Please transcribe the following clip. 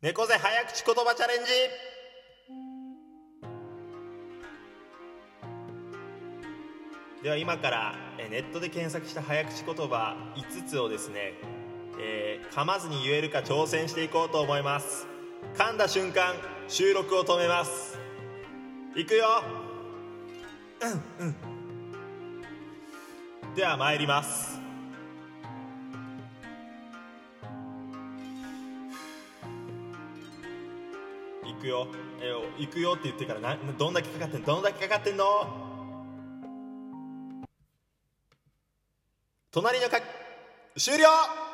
猫背早口言葉チャレンジ。では今からネットで検索した早口言葉5つをですね、えー噛まずに言えるか挑戦していこうと思います。噛んだ瞬間収録を止めます。いくよ。うんうん。では参ります。くよ。えー行くよって言ってからなどんだけかかってんどんだけかかってんの？隣のか終了！